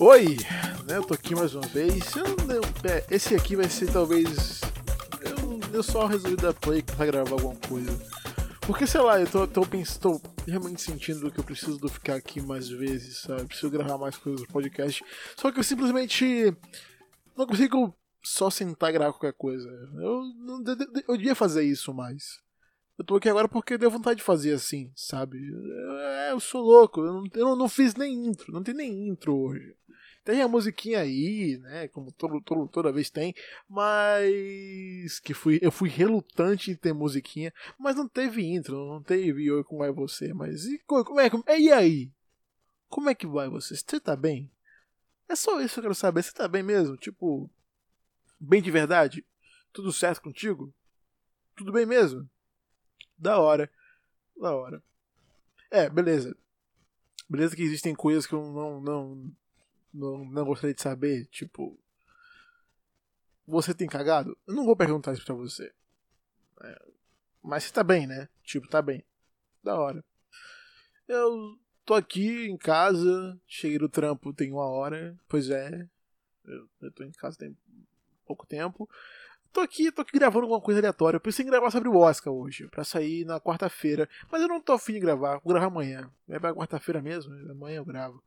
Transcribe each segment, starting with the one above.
Oi, né, eu tô aqui mais uma vez. Eu, eu, é, esse aqui vai ser talvez. Eu, eu só resolvi dar play pra gravar alguma coisa. Porque sei lá, eu tô, tô, tô realmente sentindo que eu preciso de ficar aqui mais vezes, sabe? Preciso gravar mais coisas no podcast. Só que eu simplesmente não consigo só sentar e gravar qualquer coisa. Eu, eu devia fazer isso mais. Eu tô aqui agora porque deu vontade de fazer assim, sabe? Eu, eu sou louco, eu não, eu não fiz nem intro, não tem nem intro hoje. Tem a musiquinha aí, né? Como todo, todo, toda vez tem, mas que fui, eu fui relutante em ter musiquinha, mas não teve intro, não teve Oi Como é você, mas e como é, como, e aí? Como é que vai você? Você tá bem? É só isso que eu quero saber, você tá bem mesmo? Tipo, bem de verdade? Tudo certo contigo? Tudo bem mesmo? Da hora. Da hora. É, beleza. Beleza que existem coisas que eu não, não, não, não gostaria de saber, tipo. Você tem cagado? Eu não vou perguntar isso pra você. É, mas você tá bem, né? Tipo, tá bem. Da hora. Eu tô aqui em casa, cheguei do trampo tem uma hora. Pois é. Eu, eu tô em casa tem pouco tempo. Tô aqui, tô aqui gravando alguma coisa aleatória. Eu pensei em gravar sobre o Oscar hoje, para sair na quarta-feira. Mas eu não tô afim de gravar, vou gravar amanhã. É pra quarta-feira mesmo, amanhã eu gravo.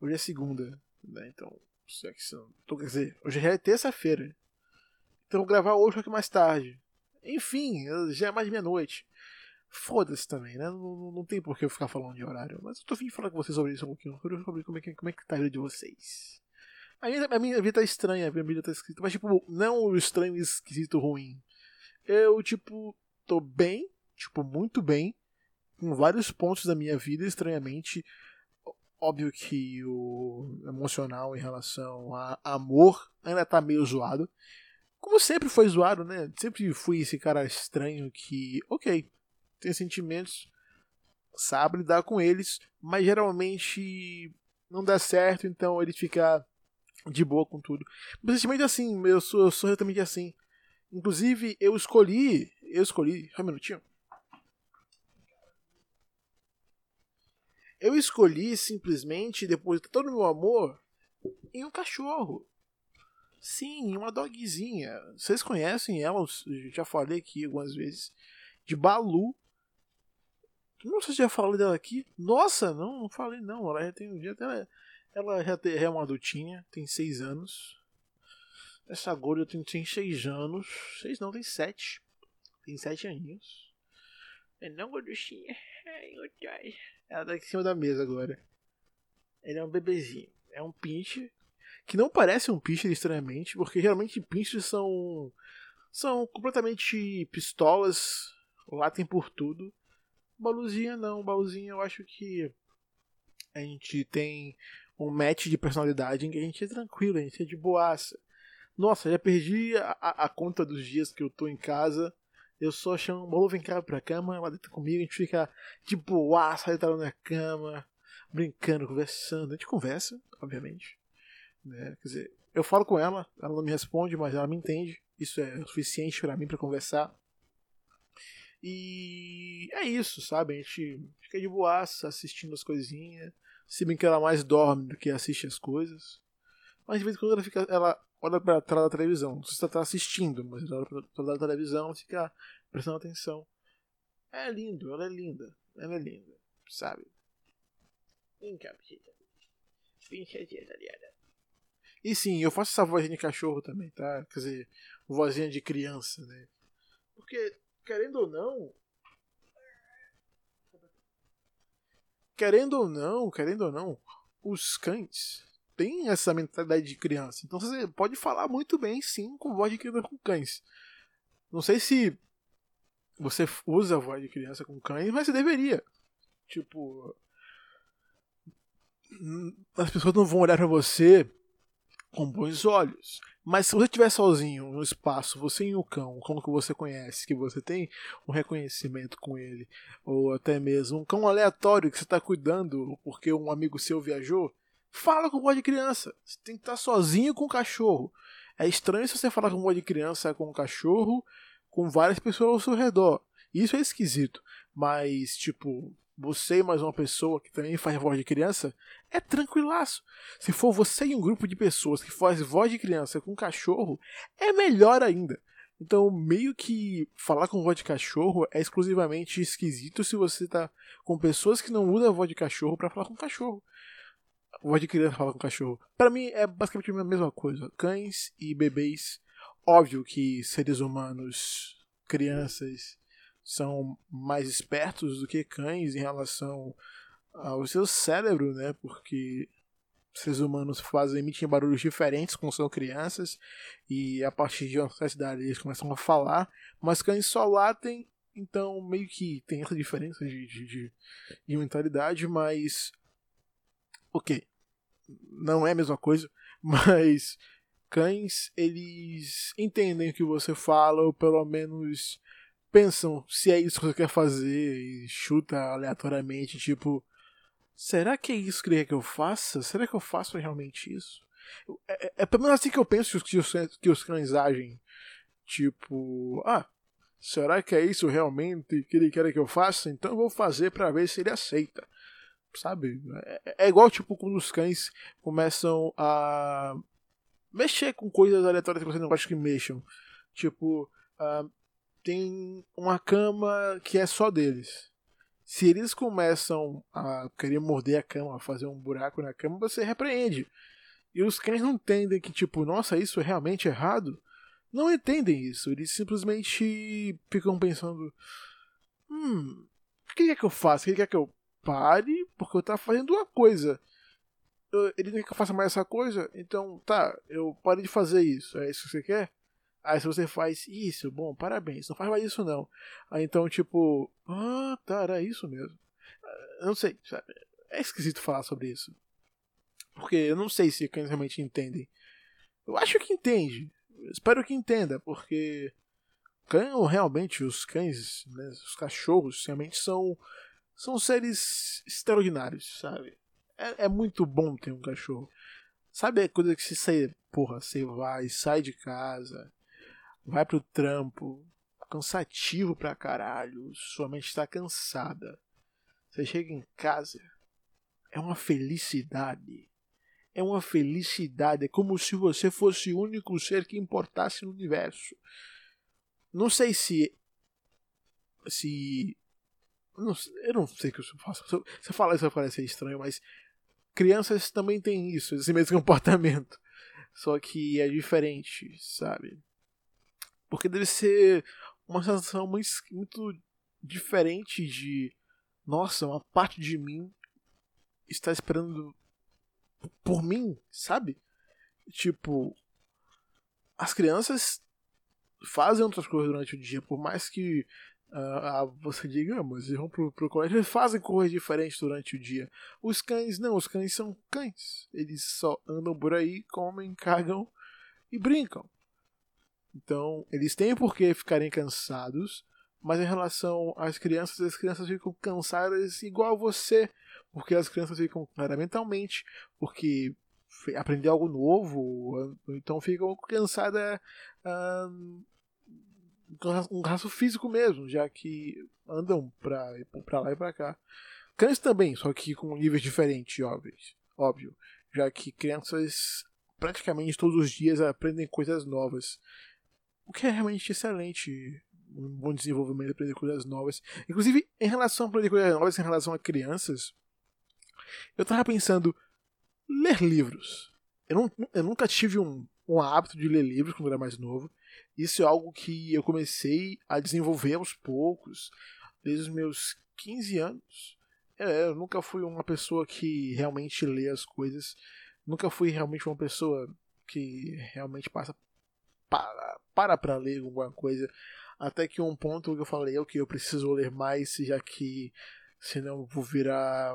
Hoje é segunda, né? Então, é tô, quer dizer, hoje é terça-feira. Então vou gravar hoje, aqui mais tarde. Enfim, já é mais meia-noite. Foda-se também, né? Não, não, tem por que eu ficar falando de horário. Mas eu tô afim falar com vocês sobre isso um pouquinho. Sobre como é que, como é que tá a vida de vocês. A minha, a minha vida tá estranha, a minha vida tá escrita. Mas, tipo, não o estranho, esquisito, ruim. Eu, tipo, tô bem, tipo, muito bem, com vários pontos da minha vida, estranhamente. Óbvio que o emocional em relação a amor ainda tá meio zoado. Como sempre foi zoado, né? Sempre fui esse cara estranho que, ok, tem sentimentos, sabe lidar com eles, mas geralmente não dá certo, então ele fica de boa com tudo. Principalmente assim, eu sou, eu sou realmente assim. Inclusive, eu escolhi. Eu escolhi. Só um minutinho. Eu escolhi simplesmente depositar todo o meu amor em um cachorro. Sim, uma dogzinha. Vocês conhecem ela? Já falei aqui algumas vezes. De Balu. Não sei se já falei dela aqui. Nossa, não, não falei não. Ela já tem um até. Ela já é uma adultinha, tem 6 anos. Essa gorda tem, tem 6 anos. 6 não, tem 7. Tem 7 aninhos. É não, gorduchinha. Ela tá em cima da mesa agora. Ele é um bebezinho. É um pinche. Que não parece um pinche estranhamente, porque geralmente pinches são. são completamente pistolas. Latem por tudo. Baluzinha não. Baluzinha eu acho que. A gente tem um match de personalidade em que a gente é tranquilo, a gente é de boaça. Nossa, já perdi a, a, conta dos dias que eu tô em casa. Eu só chamo o Bolo, vem cá pra cama, ela deita comigo, a gente fica de boaça, deitado na cama, brincando, conversando. A gente conversa, obviamente. Né? Quer dizer, eu falo com ela, ela não me responde, mas ela me entende. Isso é o suficiente para mim para conversar. E é isso, sabe? A gente fica de boaça assistindo as coisinhas. Se bem que ela mais dorme do que assiste as coisas. Mas de vez em quando ela fica. Ela olha pra trás da televisão. Se ela tá assistindo, mas olha pra trás da televisão e fica prestando atenção. É lindo, ela é linda. Ela é linda, sabe? Vem cá, bichita. E sim, eu faço essa vozinha de cachorro também, tá? Quer dizer, vozinha de criança, né? Porque, querendo ou não, querendo ou não, querendo ou não, os cães têm essa mentalidade de criança. Então você pode falar muito bem, sim, com voz de criança com cães. Não sei se você usa a voz de criança com cães, mas você deveria. Tipo, as pessoas não vão olhar para você com bons olhos. Mas se você estiver sozinho no espaço, você e o cão, um cão que você conhece, que você tem um reconhecimento com ele, ou até mesmo um cão aleatório que você está cuidando porque um amigo seu viajou, fala com voz de criança. Você tem que estar sozinho com o cachorro. É estranho se você falar com voz de criança com um cachorro com várias pessoas ao seu redor. Isso é esquisito. Mas, tipo, você e mais uma pessoa que também faz voz de criança, é tranquilaço. Se for você e um grupo de pessoas que faz voz de criança com cachorro, é melhor ainda. Então, meio que falar com voz de cachorro é exclusivamente esquisito se você tá com pessoas que não usam a voz de cachorro para falar com cachorro. Voz de criança falar com cachorro. Para mim é basicamente a mesma coisa. Cães e bebês, óbvio que seres humanos, crianças, são mais espertos do que cães em relação ao seu cérebro, né? Porque seres humanos fazem emitem barulhos diferentes quando são crianças e a partir de uma certa idade eles começam a falar, mas cães só latem, então meio que tem essa diferença de, de, de, de mentalidade, mas ok, não é a mesma coisa, mas cães eles entendem o que você fala ou pelo menos pensam se é isso que você quer fazer e chuta aleatoriamente, tipo será que é isso que ele quer que eu faça? Será que eu faço realmente isso? É, é, é pelo menos assim que eu penso que os, que os cães agem. Tipo, ah, será que é isso realmente que ele quer que eu faça? Então eu vou fazer para ver se ele aceita. Sabe? É, é, igual, tipo, quando os cães começam a mexer com coisas aleatórias que você não gosta que mexam. Tipo, uh, tem uma cama que é só deles. Se eles começam a querer morder a cama, fazer um buraco na cama, você repreende. E os cães não entendem que, tipo, nossa, isso é realmente errado. Não entendem isso. Eles simplesmente ficam pensando: hum, o que quer que eu faça? Ele quer que eu pare porque eu tava fazendo uma coisa. Ele quer que eu faça mais essa coisa? Então, tá, eu pare de fazer isso. É isso que você quer? Aí se você faz isso, bom, parabéns, não faz mais isso não. Aí então, tipo, ah, tá, era isso mesmo. Eu ah, não sei, sabe? É esquisito falar sobre isso. Porque eu não sei se cães realmente entendem. Eu acho que entende. Eu espero que entenda, porque cão, realmente os cães, né, os cachorros, realmente são são seres extraordinários, sabe? É, é muito bom ter um cachorro. Sabe a coisa que você, porra, você vai, sai de casa, vai pro trampo, cansativo pra caralho, sua mente está cansada. Você chega em casa, é uma felicidade. É uma felicidade, é como se você fosse o único ser que importasse no universo. Não sei se. Se. Não, eu não sei o que eu faço. Se eu falar isso vai parecer estranho, mas. Crianças também têm isso, esse mesmo comportamento. Só que é diferente, sabe? Porque deve ser uma sensação muito, muito diferente de. Nossa, uma parte de mim está esperando por mim, sabe? Tipo, as crianças fazem outras coisas durante o dia, por mais que uh, você diga, mas eles vão pro, pro colégio, eles fazem coisas diferentes durante o dia. Os cães não, os cães são cães. Eles só andam por aí, comem, cagam e brincam. Então, eles têm por que ficarem cansados, mas em relação às crianças, as crianças ficam cansadas igual você, porque as crianças ficam cansadas mentalmente, porque aprender algo novo, então ficam cansadas um, um raço físico mesmo, já que andam pra, pra lá e pra cá. Cães também, só que com níveis diferentes, óbvio, óbvio, já que crianças praticamente todos os dias aprendem coisas novas. O que é realmente excelente. Um bom desenvolvimento, aprender coisas novas. Inclusive, em relação a aprender coisas novas, em relação a crianças, eu tava pensando, ler livros. Eu, não, eu nunca tive um, um hábito de ler livros quando era mais novo. Isso é algo que eu comecei a desenvolver aos poucos, desde os meus 15 anos. É, eu nunca fui uma pessoa que realmente lê as coisas. Nunca fui realmente uma pessoa que realmente passa para para para ler alguma coisa. Até que um ponto que eu falei, ok, eu preciso ler mais, já que senão eu vou virar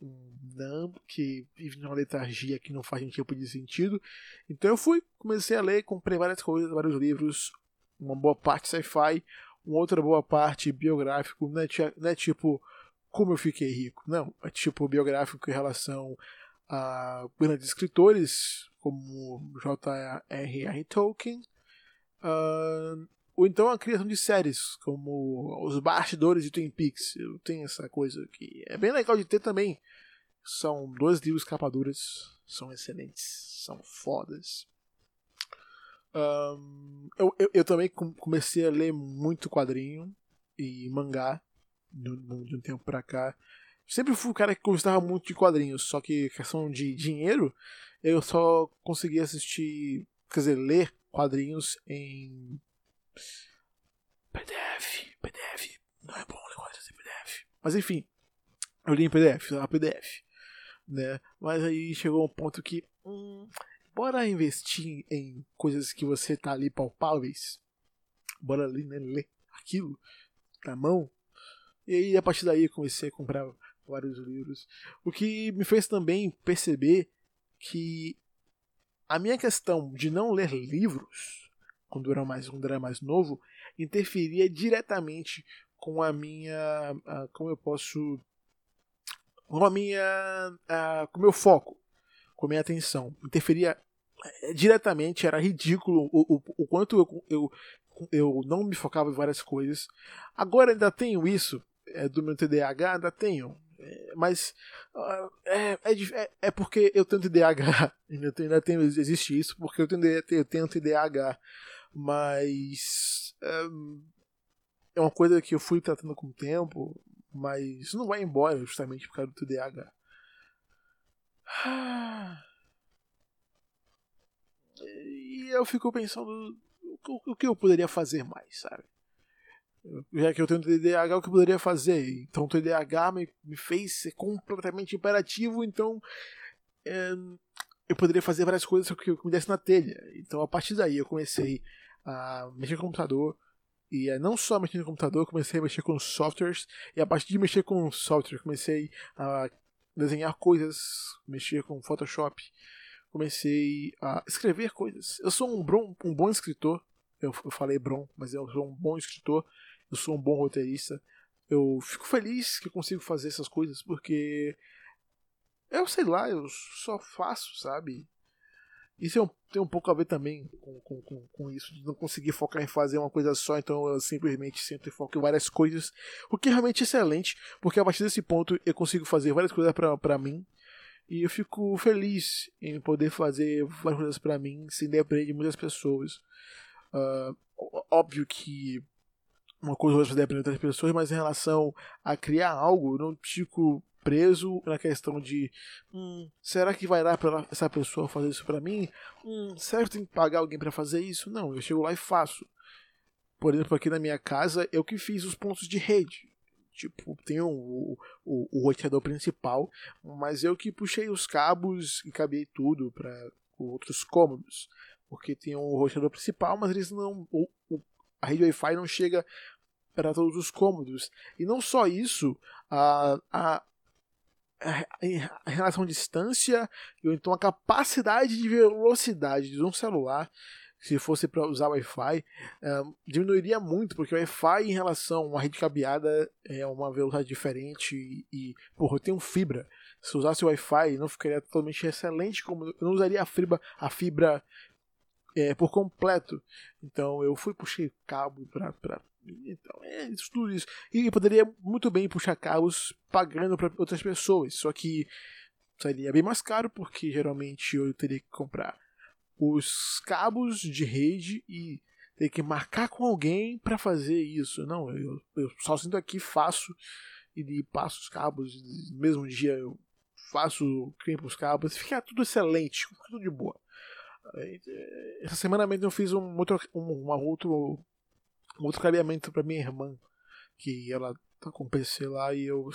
não, que vive numa letargia que não faz nenhum tipo de sentido. Então eu fui, comecei a ler, comprei várias coisas, vários livros, uma boa parte sci-fi, uma outra boa parte biográfico, não é, não é tipo como eu fiquei rico, não, é tipo biográfico em relação a grandes escritores como J.R.R. Tolkien, uh, ou então a criação de séries, como os bastidores de Twin Peaks. Eu tenho essa coisa que é bem legal de ter também. São dois livros capaduras, são excelentes, são fodas. Um, eu, eu, eu, também comecei a ler muito quadrinho e mangá de um tempo pra cá. Sempre fui um cara que gostava muito de quadrinhos, só que questão de dinheiro, eu só consegui assistir, quer dizer, ler quadrinhos em PDF. PDF. Não é bom ler quadrinhos em PDF. Mas enfim, eu li em PDF, lá PDF. Né? Mas aí chegou um ponto que. Hum, bora investir em coisas que você tá ali palpáveis. Bora ali, né? Ler aquilo na mão. E aí, a partir daí, comecei a comprar vários livros. O que me fez também perceber que a minha questão de não ler livros quando era mais, quando era mais novo interferia diretamente com a minha. como eu posso. com a minha. com o meu foco, com a minha atenção. Interferia eh, diretamente, era ridículo o, o, o quanto eu, eu, eu não me focava em várias coisas. Agora ainda tenho isso, é, do meu TDAH, ainda tenho. É, mas uh, é, é, é, porque eu tenho TDAH. Ainda tenho, ainda tenho, existe isso, porque eu tenho, eu tenho TDAH. Mas é uma coisa que eu fui tratando com o tempo, mas não vai embora justamente por causa do TDAH. E eu fico pensando o que eu poderia fazer mais, sabe? já que eu tenho TDAH, o que eu poderia fazer? Então o TDAH me, me fez ser completamente imperativo, então é, eu poderia fazer várias coisas que me desse na telha. Então a partir daí eu comecei a mexer no computador, e é, não só mexer no computador, comecei a mexer com softwares, e a partir de mexer com software, comecei a desenhar coisas, mexer com Photoshop, comecei a escrever coisas. Eu sou um bom, um bom escritor, eu, eu falei Bron, mas eu sou um bom escritor, eu sou um bom roteirista. Eu fico feliz que eu consigo fazer essas coisas porque eu sei lá, eu só faço, sabe? Isso é tem um pouco a ver também com, com, com, com, isso, de não conseguir focar em fazer uma coisa só, então eu simplesmente sempre foco em várias coisas, o que é realmente excelente, porque a partir desse ponto eu consigo fazer várias coisas para mim, e eu fico feliz em poder fazer várias coisas para mim sem depender de muitas pessoas. Uh, óbvio que uma coisa você depende de outras pessoas, mas em relação a criar algo, eu não fico preso na questão de hum, será que vai dar para essa pessoa fazer isso para mim? Hum, será que tem que pagar alguém para fazer isso? Não, eu chego lá e faço. Por exemplo, aqui na minha casa, eu que fiz os pontos de rede. Tipo, tem o, o, o, roteador principal, mas eu que puxei os cabos e cabei tudo para outros cômodos. Porque tem um roteador principal, mas eles não. O, a rede Wi-Fi não chega para todos os cômodos. E não só isso, a, a, a, relação à distância, ou então a capacidade de velocidade de um celular, se fosse para usar Wi-Fi, é, diminuiria muito, porque o Wi-Fi em relação a uma rede cabeada é uma velocidade diferente e, e porra, eu tenho fibra. Se usasse o Wi-Fi não ficaria totalmente excelente, como eu não usaria a fibra, a fibra é, por completo. Então eu fui puxei cabo para então, é isso, tudo isso. E poderia muito bem puxar cabos pagando para outras pessoas, só que seria bem mais caro porque geralmente eu teria que comprar os cabos de rede e ter que marcar com alguém para fazer isso. Não, eu, eu só sinto aqui, faço e passo os cabos, no mesmo dia eu faço, crimpo os cabos, fica tudo excelente, tudo de boa. Essa semana mesmo eu fiz um outro, um, uma outro, um outro cabeamento para minha irmã, que ela tá com PC lá e eu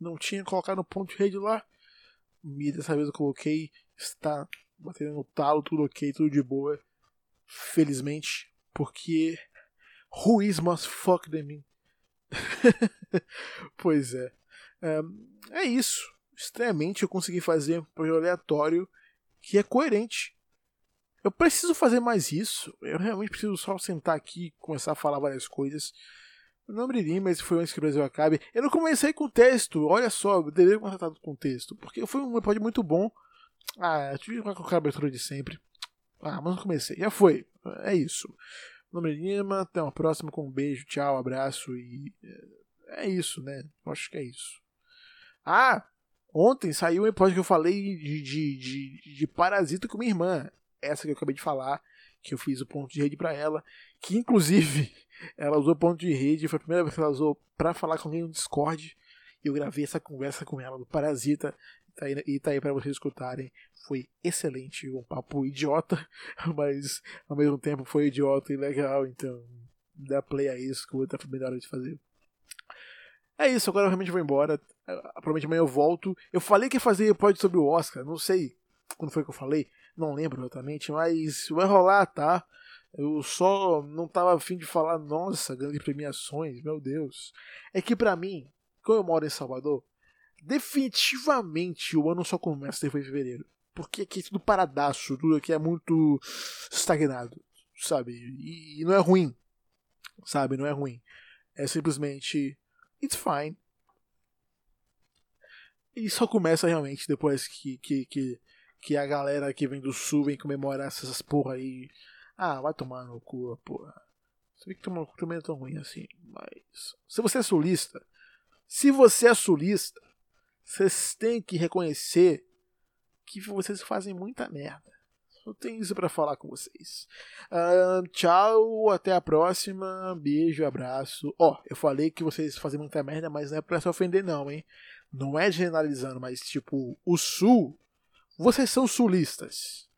não tinha colocado no ponto de rede lá. E dessa vez eu coloquei, está batendo no talo, tudo ok, tudo de boa. Felizmente, porque is must fuck de mim? pois é. É isso. Estranhamente eu consegui fazer um projeto aleatório que é coerente eu preciso fazer mais isso. Eu realmente preciso só sentar aqui e começar a falar várias coisas. Meu nome é mas foi antes que o Brasil acabe. Eu não comecei com texto, olha só, eu deveria começar com texto, porque foi um episódio muito bom. Ah, eu tive com a abertura de sempre. Ah, mas não comecei, já foi. É isso. Nome Lima, até uma próxima com um beijo, tchau, abraço e. É, é isso, né? Eu acho que é isso. Ah! Ontem saiu um episódio que eu falei de, de, de, de Parasita com minha irmã. Essa que eu acabei de falar, que eu fiz o ponto de rede para ela. Que inclusive ela usou ponto de rede, foi a primeira vez que ela usou para falar com alguém no Discord. Eu gravei essa conversa com ela do Parasita tá aí, e tá aí para vocês escutarem. Foi excelente, um papo idiota, mas ao mesmo tempo foi idiota e legal, então dá play a isso que o outro foi melhor de fazer. É isso, agora eu realmente vou embora. Provavelmente amanhã eu volto. Eu falei que ia fazer pode sobre o Oscar, não sei quando foi que eu falei, não lembro exatamente, mas vai rolar, tá? Eu só não tava afim de falar, nossa, grandes premiações, meu Deus. É que para mim, como eu moro em Salvador, definitivamente o ano só começa depois de fevereiro. Porque aqui é tudo paradaço, tudo aqui é muito estagnado, sabe? E, e não é ruim, sabe? Não é ruim. É simplesmente. It's fine. E só começa realmente depois que, que, que, que a galera que vem do sul vem comemorar essas porra aí. Ah, vai tomar no cu, porra. Vê que tomar no cu também é tão ruim assim. Mas. Se você é sulista. Se você é sulista vocês têm que reconhecer que vocês fazem muita merda. Eu tenho isso para falar com vocês. Uh, tchau, até a próxima. Beijo, abraço. Ó, oh, eu falei que vocês fazem muita merda, mas não é pra se ofender, não, hein? Não é generalizando, mas tipo, o Sul, vocês são sulistas.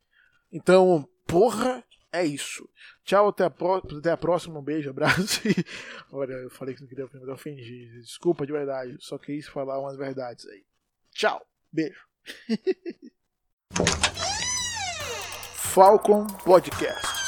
Então, porra, é isso. Tchau, até a, pró até a próxima. Um beijo, abraço. E... Olha, eu falei que não queria ofender, mas ofendi. Desculpa de verdade. Só quis falar umas verdades aí. Tchau. Beijo. Falcon Podcast.